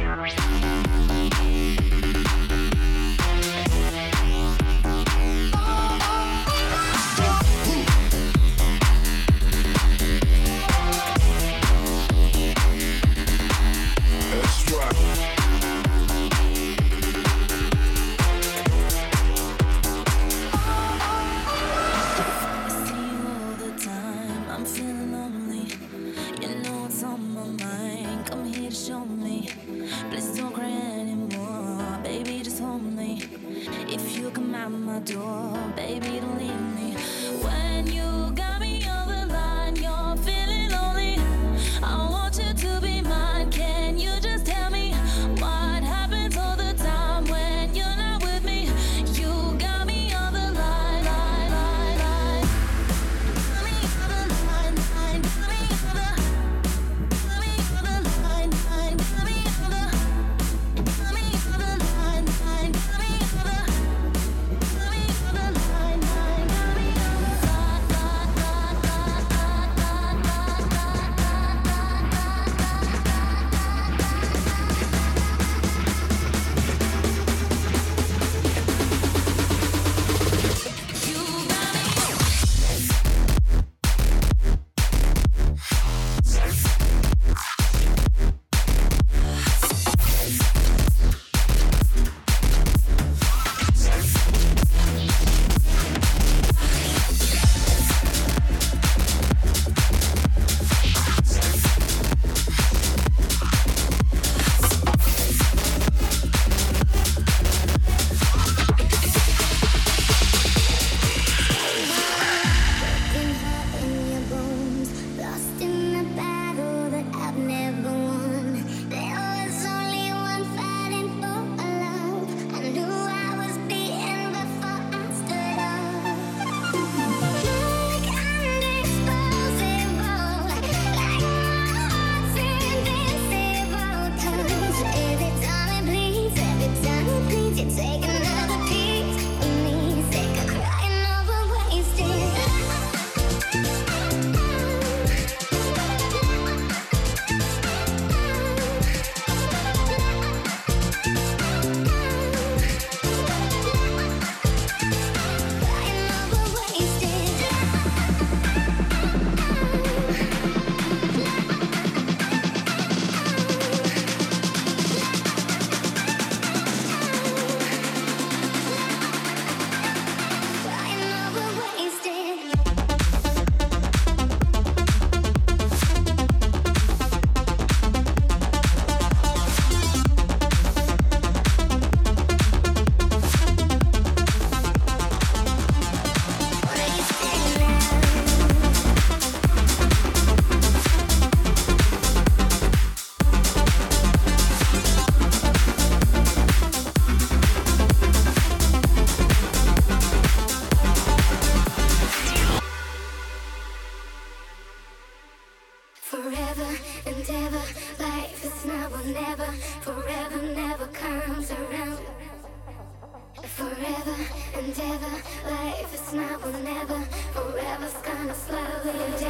Música 可以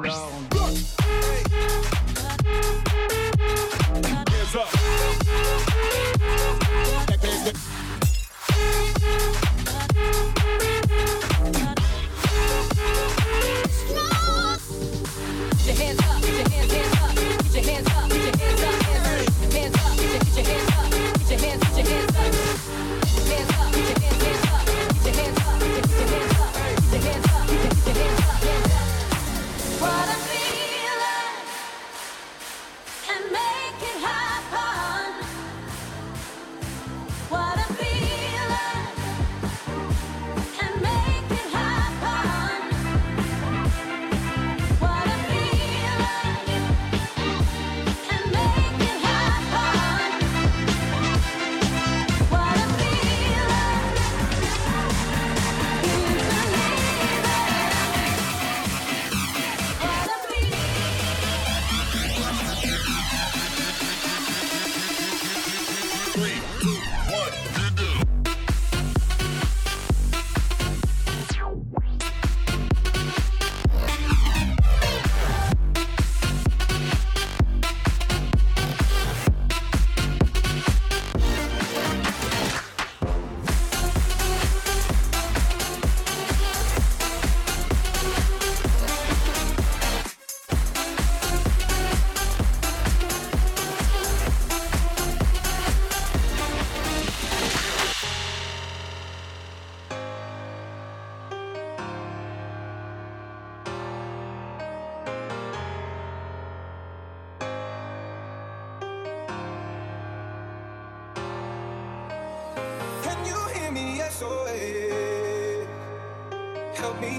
Alors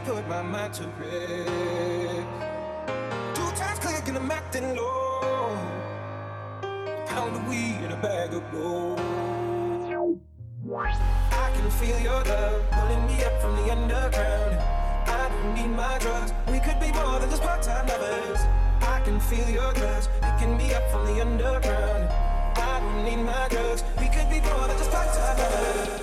put my mind to rest. Two times click and I'm acting low. A pound of weed and a bag of gold. I can feel your love pulling me up from the underground. I don't need my drugs. We could be more than just part-time lovers. I can feel your drugs picking me up from the underground. I don't need my drugs. We could be more than just part-time lovers.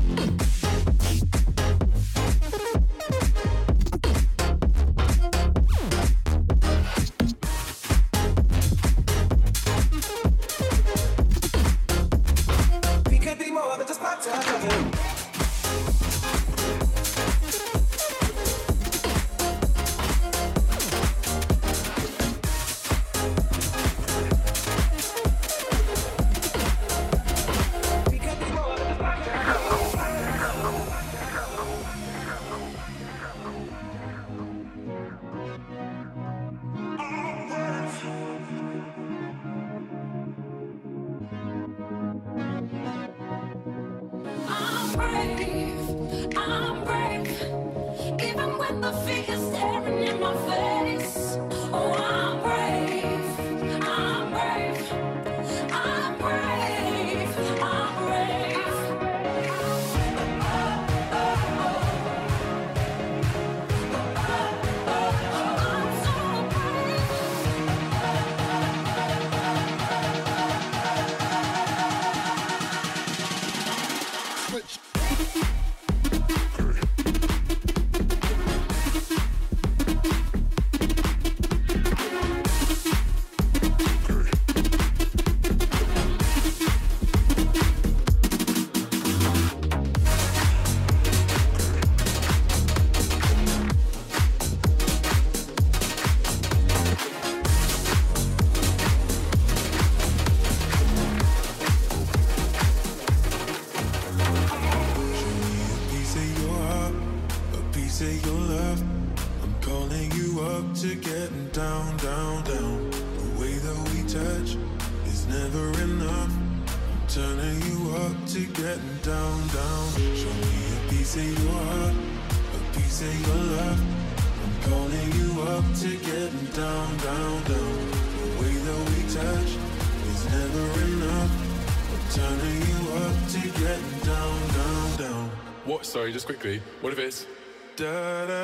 Yeah.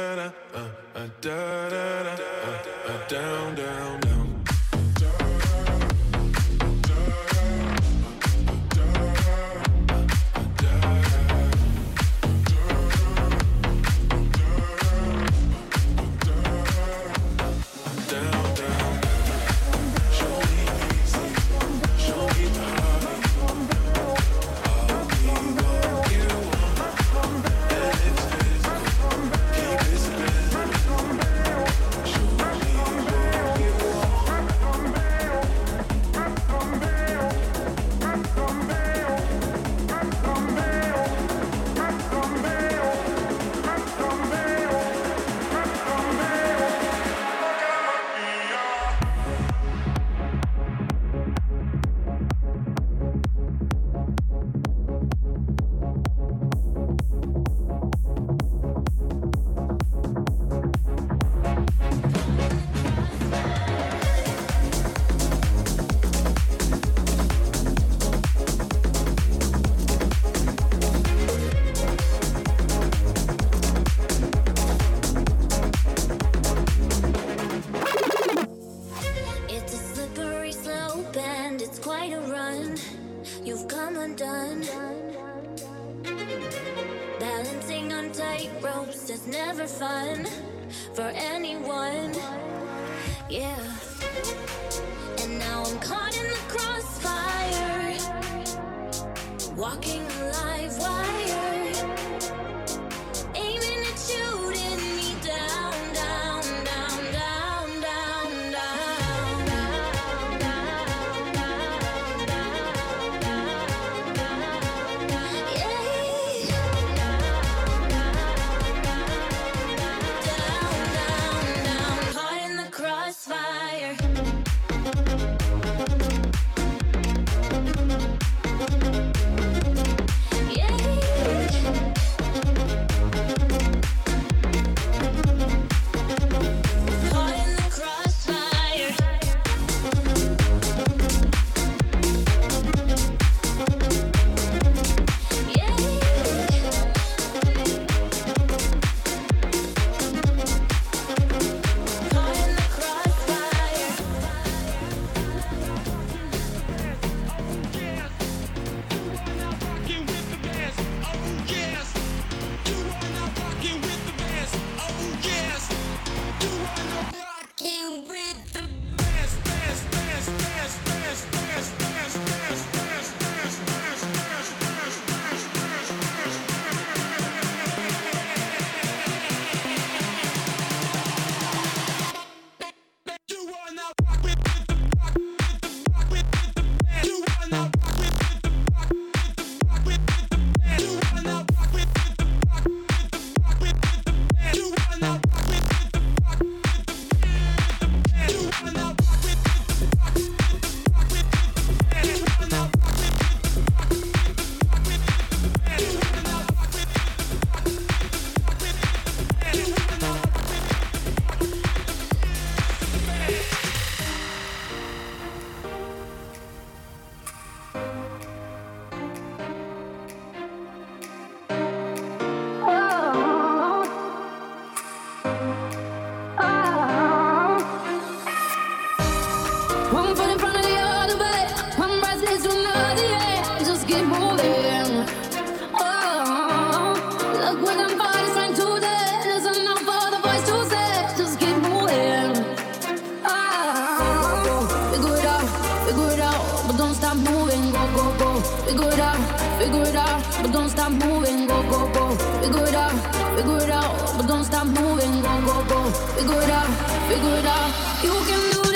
don't stop moving, go, go, go. Figure it out, figure it out, but don't stop moving, go, go, go. Figure it out, figure it out. You can do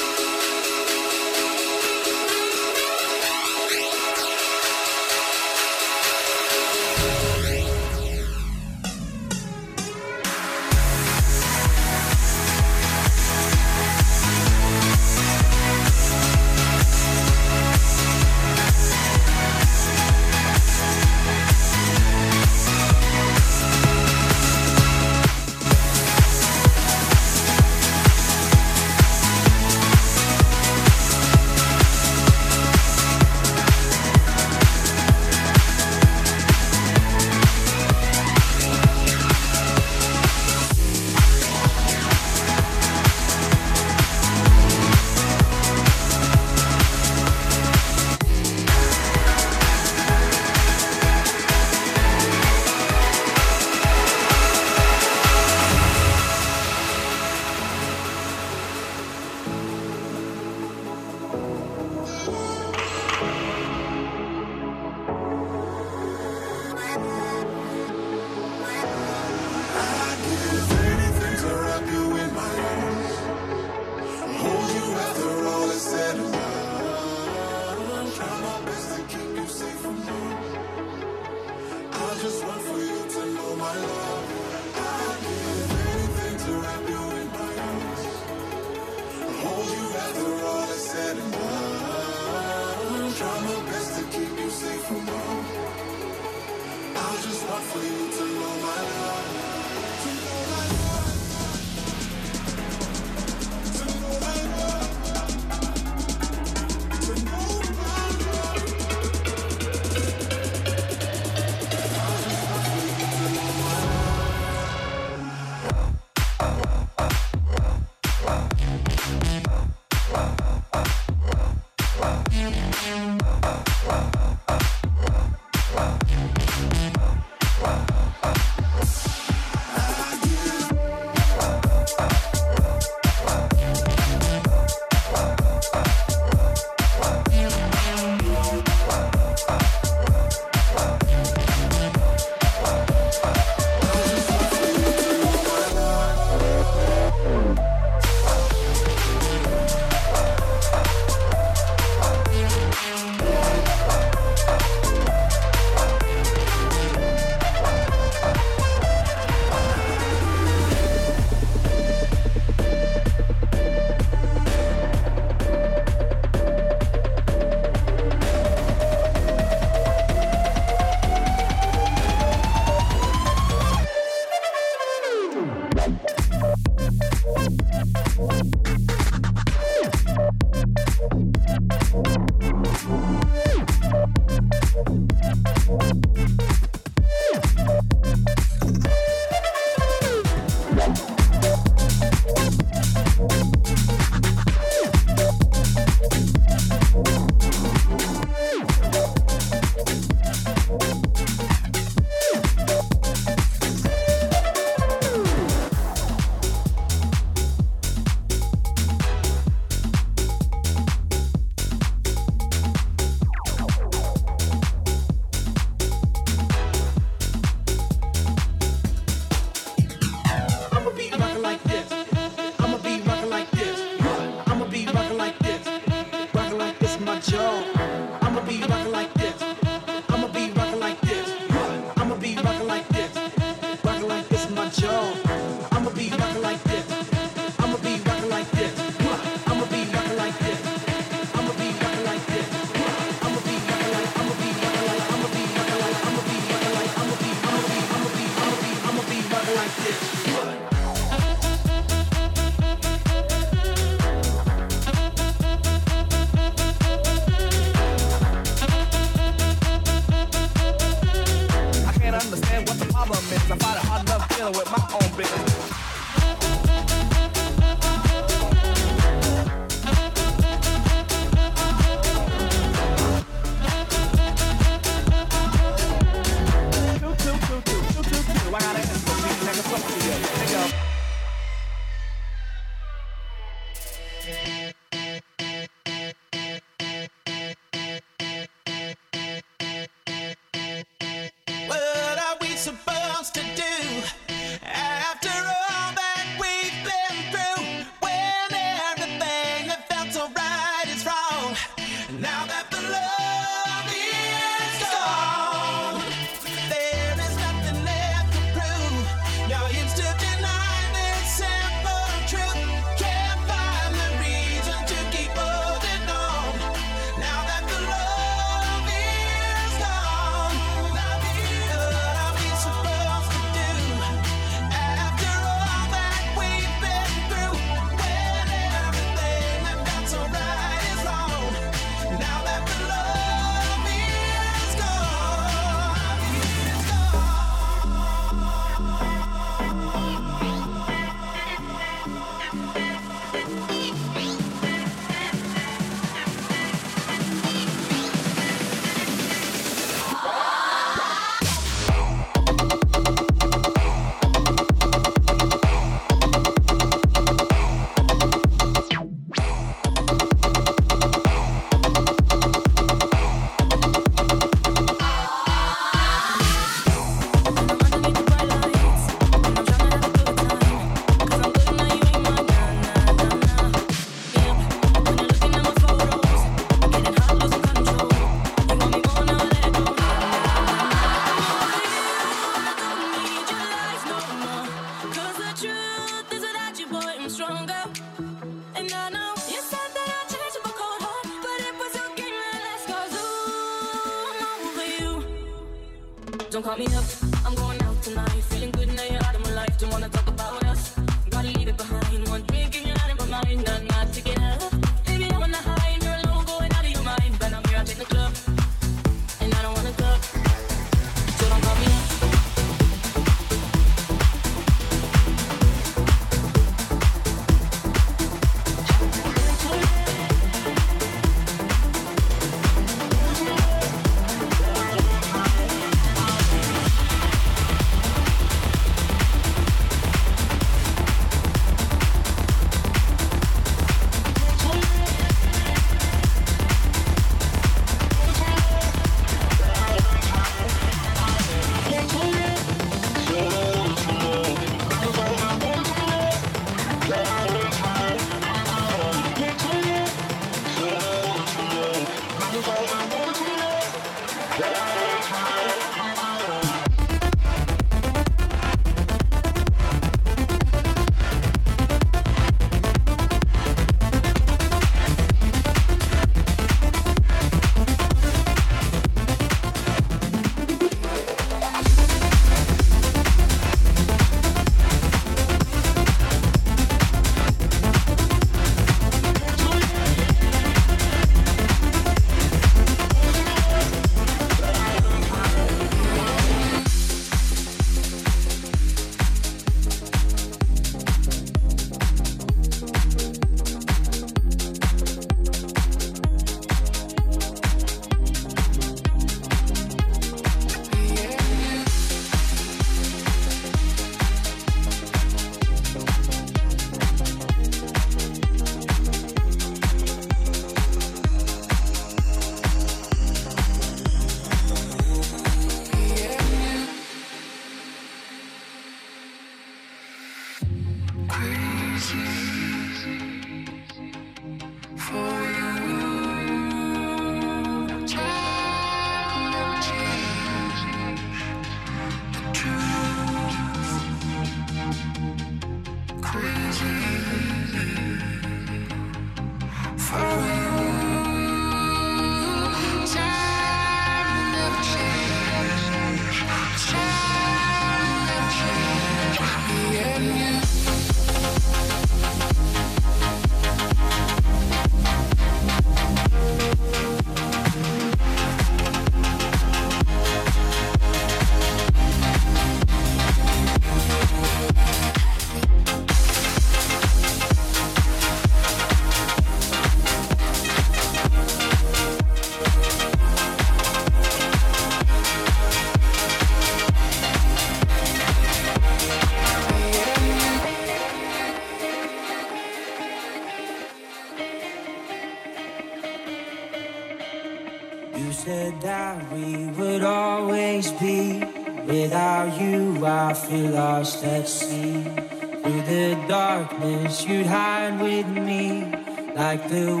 lost at. Through the darkness, you'd hide with me like the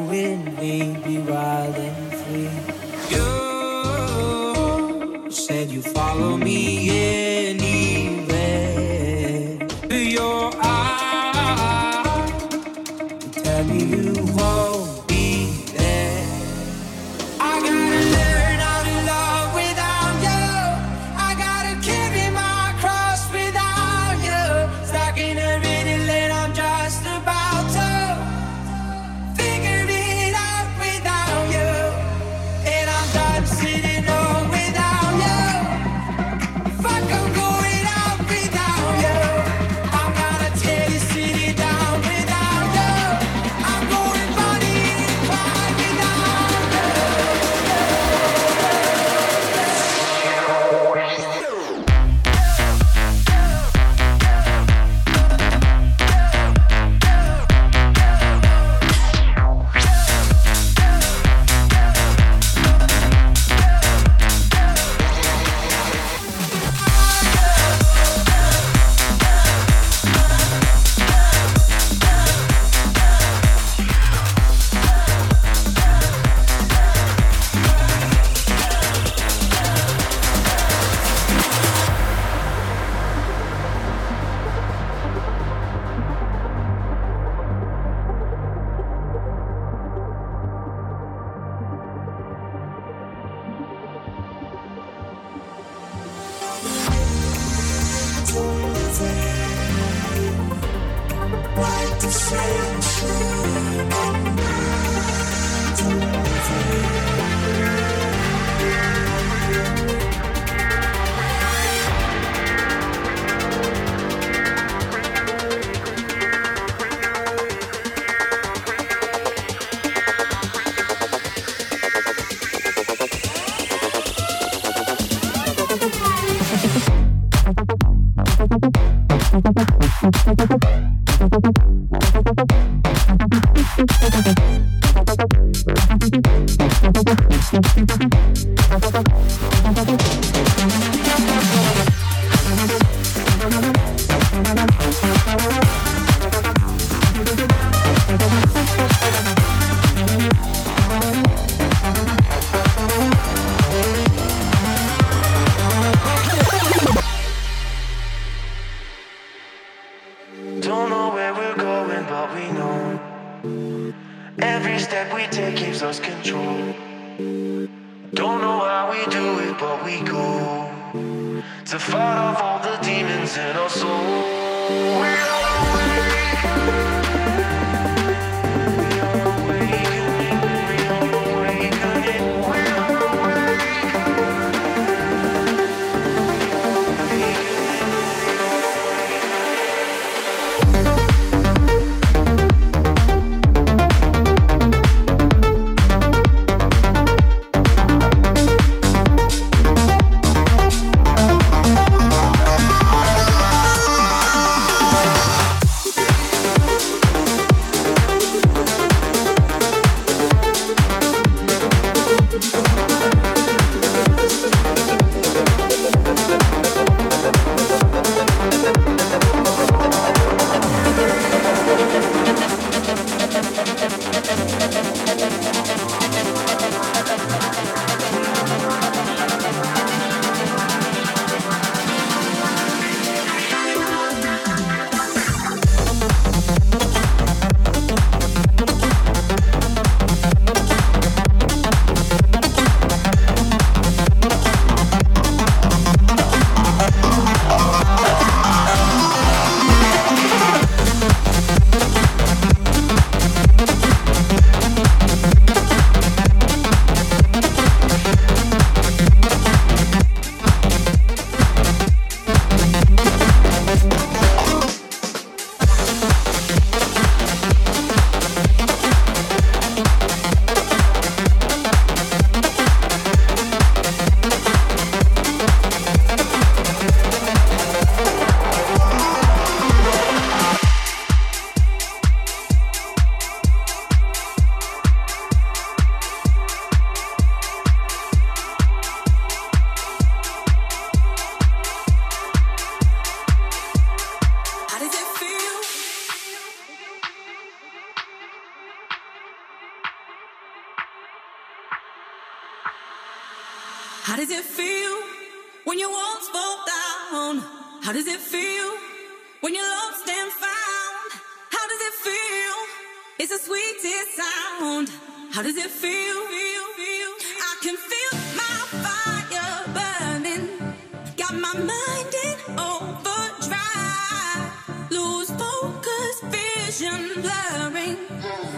vision blurring.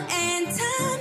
And time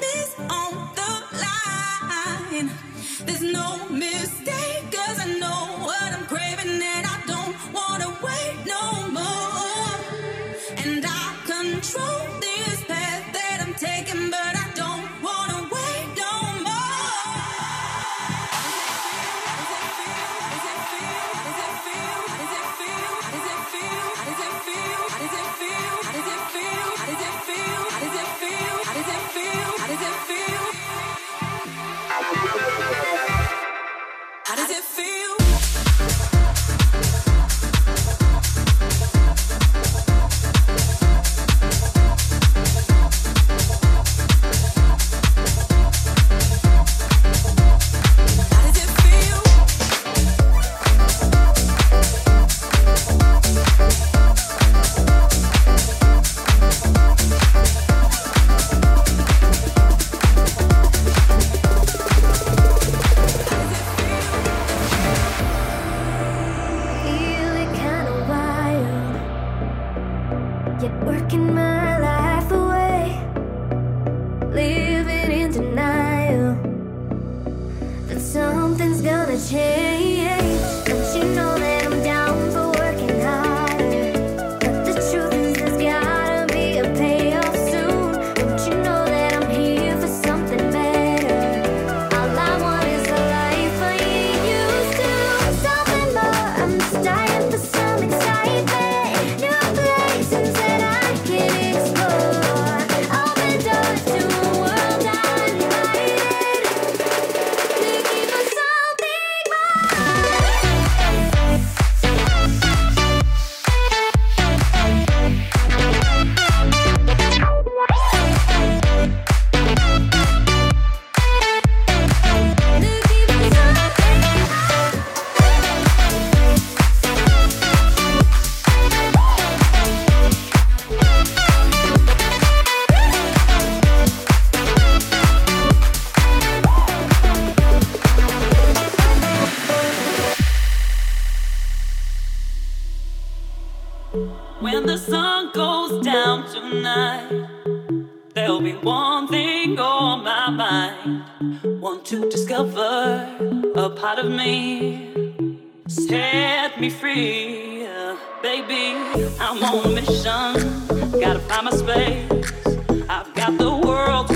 Something's gonna change. There'll be one thing on my mind. Want to discover a part of me. Set me free, baby. I'm on a mission. Gotta find my space. I've got the world.